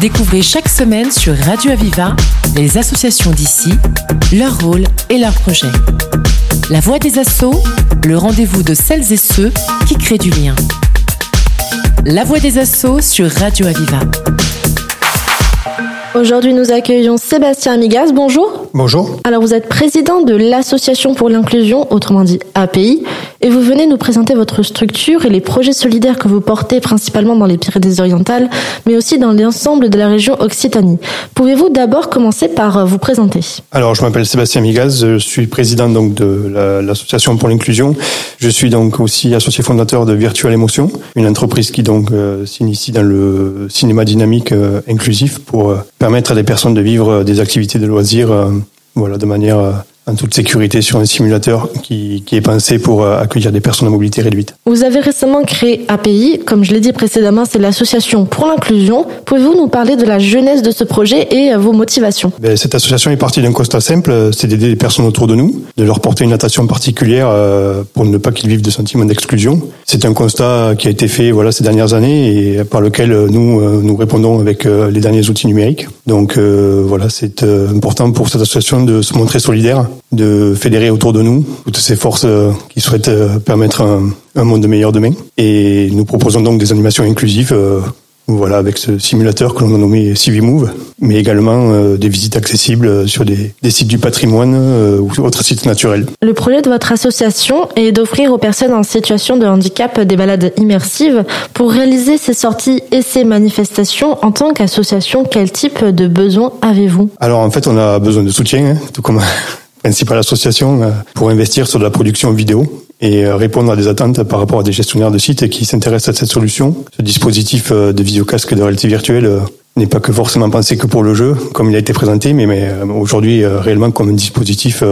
Découvrez chaque semaine sur Radio Aviva les associations d'ici, leur rôle et leurs projets. La voix des assauts, le rendez-vous de celles et ceux qui créent du lien. La voix des assauts sur Radio Aviva. Aujourd'hui, nous accueillons Sébastien Amigas. Bonjour. Bonjour. Alors, vous êtes président de l'Association pour l'inclusion, autrement dit API, et vous venez nous présenter votre structure et les projets solidaires que vous portez principalement dans les Pyrénées-Orientales, mais aussi dans l'ensemble de la région Occitanie. Pouvez-vous d'abord commencer par euh, vous présenter? Alors, je m'appelle Sébastien Amigas, je suis président donc de l'Association pour l'inclusion. Je suis donc aussi associé fondateur de Virtual Emotion, une entreprise qui donc euh, s'initie dans le cinéma dynamique euh, inclusif pour permettre à des personnes de vivre des activités de loisirs voilà, de manière en toute sécurité sur un simulateur qui, qui est pensé pour euh, accueillir des personnes à mobilité réduite. Vous avez récemment créé API, comme je l'ai dit précédemment, c'est l'association pour l'inclusion. Pouvez-vous nous parler de la jeunesse de ce projet et euh, vos motivations? Ben, Cette association est partie d'un constat simple, c'est d'aider les personnes autour de nous, de leur porter une attention particulière euh, pour ne pas qu'ils vivent de sentiments d'exclusion. C'est un constat qui a été fait voilà ces dernières années et par lequel nous nous répondons avec les derniers outils numériques. Donc voilà, c'est important pour cette association de se montrer solidaire de fédérer autour de nous toutes ces forces euh, qui souhaitent euh, permettre un, un monde meilleur demain. Et nous proposons donc des animations inclusives euh, voilà, avec ce simulateur que l'on a nommé CiviMove, mais également euh, des visites accessibles sur des, des sites du patrimoine euh, ou autres sites naturels. Le projet de votre association est d'offrir aux personnes en situation de handicap des balades immersives. Pour réaliser ces sorties et ces manifestations, en tant qu'association, quel type de besoins avez-vous? Alors en fait, on a besoin de soutien, hein, tout comme principale association euh, pour investir sur de la production vidéo et euh, répondre à des attentes par rapport à des gestionnaires de sites qui s'intéressent à cette solution. Ce dispositif euh, de visiocasque de réalité virtuelle n'est pas que forcément pensé que pour le jeu, comme il a été présenté, mais, mais aujourd'hui réellement comme un dispositif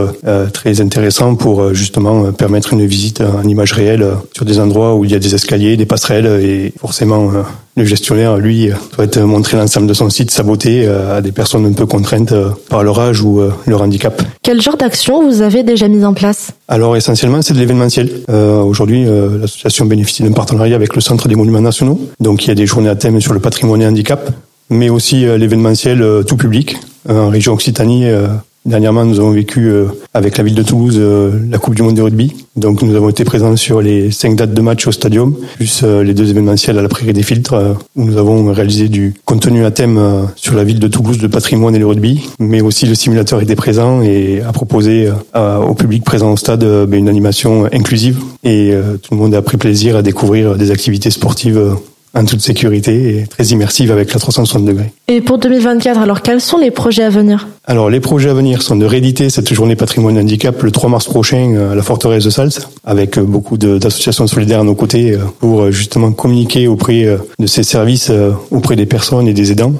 très intéressant pour justement permettre une visite en image réelle sur des endroits où il y a des escaliers, des passerelles et forcément le gestionnaire, lui, souhaite montrer l'ensemble de son site, sa beauté à des personnes un peu contraintes par leur âge ou leur handicap. Quel genre d'action vous avez déjà mis en place? Alors essentiellement, c'est de l'événementiel. Euh, Aujourd'hui, euh, l'association bénéficie d'un partenariat avec le Centre des Monuments Nationaux. Donc il y a des journées à thème sur le patrimoine et handicap, mais aussi euh, l'événementiel euh, tout public. en région Occitanie, Dernièrement, nous avons vécu euh, avec la ville de Toulouse euh, la Coupe du Monde de rugby. Donc, nous avons été présents sur les cinq dates de match au stadium, plus euh, les deux événementiels à la Prairie des Filtres, où nous avons réalisé du contenu à thème sur la ville de Toulouse, le patrimoine et le rugby. Mais aussi, le simulateur était présent et a proposé au public présent au stade ben, une animation inclusive. Et tout le monde a pris plaisir à découvrir des activités sportives en toute sécurité et très immersive avec la 360 degrés. Et pour 2024, alors quels sont les projets à venir? Alors les projets à venir sont de rééditer cette journée patrimoine handicap le 3 mars prochain à la forteresse de Sals avec beaucoup d'associations solidaires à nos côtés euh, pour euh, justement communiquer auprès euh, de ces services auprès des personnes et des aidants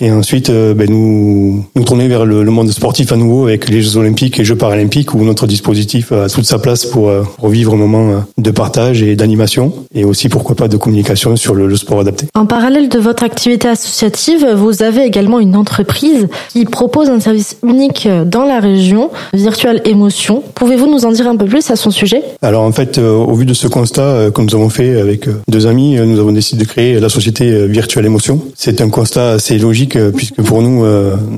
et ensuite ben, nous nous tourner vers le, monde sportif à nouveau avec les Jeux olympiques et Jeux paralympiques où notre dispositif a toute sa place pour, pour vivre un moment de partage et d'animation et aussi pourquoi pas de communication sur le, sport adapté. En parallèle de votre activité associative, vous avez également une entreprise qui propose un service unique dans la région, Virtual Emotion. Pouvez-vous nous en dire un peu plus à son sujet? Alors en fait, euh, au vu de ce constat euh, que nous avons fait avec euh, deux amis, nous avons décidé de créer la société Virtual Emotion. C'est un constat assez logique puisque pour nous,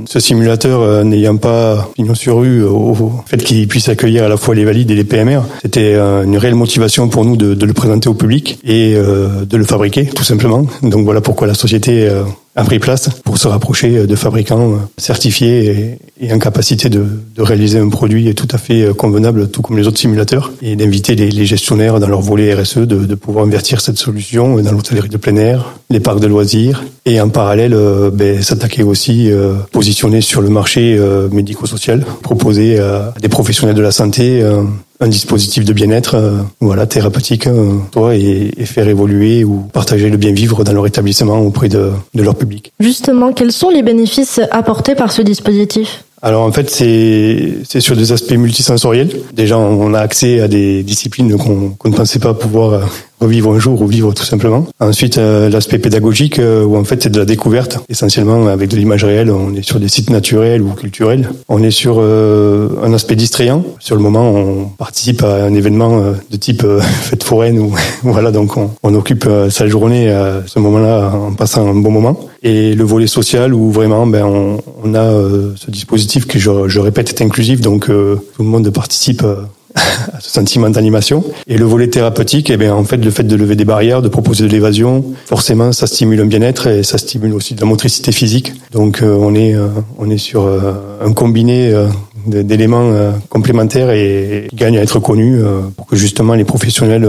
ce simulateur n'ayant pas pignon sur au fait qu'il puisse accueillir à la fois les valides et les PMR, c'était une réelle motivation pour nous de, le présenter au public et de le fabriquer tout simplement. Donc voilà pourquoi la société a pris place pour se rapprocher de fabricants euh, certifiés et, en capacité de, réaliser un produit tout à fait euh, convenable, tout comme les autres simulateurs, et d'inviter les, gestionnaires dans leur volet RSE de, pouvoir invertir cette solution dans l'hôtellerie de plein air, les parcs de loisirs, et en parallèle ben, s'attaquer aussi, positionner sur le marché médico-social, proposer à des professionnels de la santé un dispositif de bien-être, euh, voilà, thérapeutique, euh, toi, et, faire évoluer ou partager le bien vivre dans leur établissement auprès de, de leur public. Justement, quels sont les bénéfices apportés par ce dispositif? Alors en fait, c'est c'est sur des aspects multisensoriels. Déjà, on a accès à des disciplines qu'on qu'on ne pensait pas pouvoir euh, revivre un jour ou vivre tout simplement. Ensuite, l'aspect pédagogique où en fait c'est de la découverte, essentiellement avec de l'image réelle. On est sur des sites naturels ou culturels. On est sur un aspect distrayant. Sur le moment, on participe à un événement de type fête foraine ou voilà donc on, occupe sa journée à ce moment-là en passant un bon moment. Et le volet social où vraiment ben on, a ce dispositif que je, répète est inclusif donc tout le monde participe sentiment d'animation. Et le volet thérapeutique, eh bien, en fait, le fait de lever des barrières, de proposer de l'évasion, forcément, ça stimule un bien-être et ça stimule aussi de la motricité physique. Donc, euh, on est, euh, on est sur euh, un combiné d'éléments complémentaires et qui gagne à être connu pour que justement les professionnels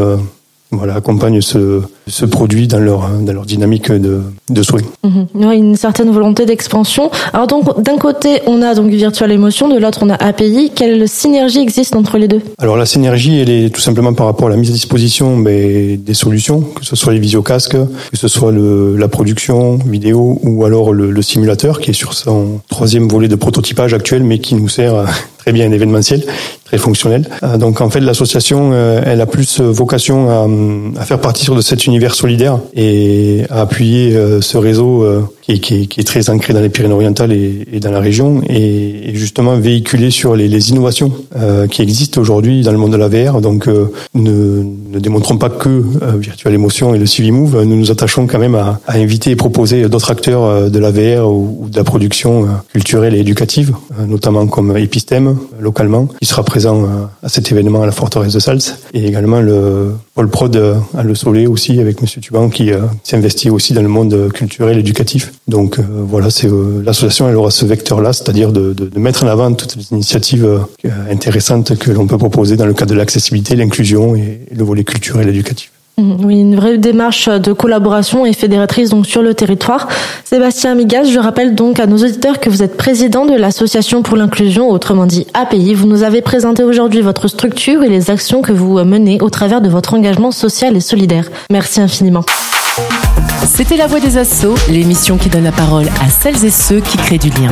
voilà, accompagnent ce, ce produit dans leur, dans leur dynamique de, de soins. Mhm. une certaine volonté d'expansion. Alors donc, d'un côté, on a donc Virtual Emotion, de l'autre, on a API. Quelle synergie existe entre les deux? Alors la synergie, elle est tout simplement par rapport à la mise à disposition mais, des solutions, que ce soit les visiocasques, que ce soit le, la production vidéo ou alors le, le simulateur qui est sur son troisième volet de prototypage actuel mais qui nous sert très bien événementiel, très fonctionnel. Euh, donc en fait, l'association, euh, elle a plus vocation à, à faire partie de cet univers solidaire et à appuyer euh, ce réseau qui est, qui, qui, est, très ancré dans les Pyrénées-Orientales et, et, dans la région, et, justement véhiculer sur les, les innovations euh, qui existent aujourd'hui dans le monde de la VR. Donc, euh, ne, ne, démontrons pas que euh, Virtual Emotion et le Civimove. Nous nous attachons quand même à, à inviter et proposer d'autres acteurs euh, de la VR ou, de la production euh, culturelle et éducative, notamment comme Epistème localement, qui sera présent à cet événement à la forteresse de Sals, et également le Paul Prod à Le Soleil aussi avec Monsieur Tuban qui s'investit aussi dans le monde culturel et éducatif. Donc euh, voilà, c'est euh, l'association, elle aura ce vecteur-là, c'est-à-dire de, mettre en avant toutes les initiatives euh, intéressantes que l'on peut proposer dans le cadre de l'accessibilité, l'inclusion et le volet culturel et éducatif. Oui, une vraie démarche de collaboration et fédératrice sur le territoire. Sébastien Migas, je rappelle donc à nos auditeurs que vous êtes président de l'association pour l'inclusion, autrement dit API. Vous nous avez présenté aujourd'hui votre structure et les actions que vous menez au travers de votre engagement social et solidaire. Merci infiniment. C'était La Voix des Assauts, l'émission qui donne la parole à celles et ceux qui créent du lien.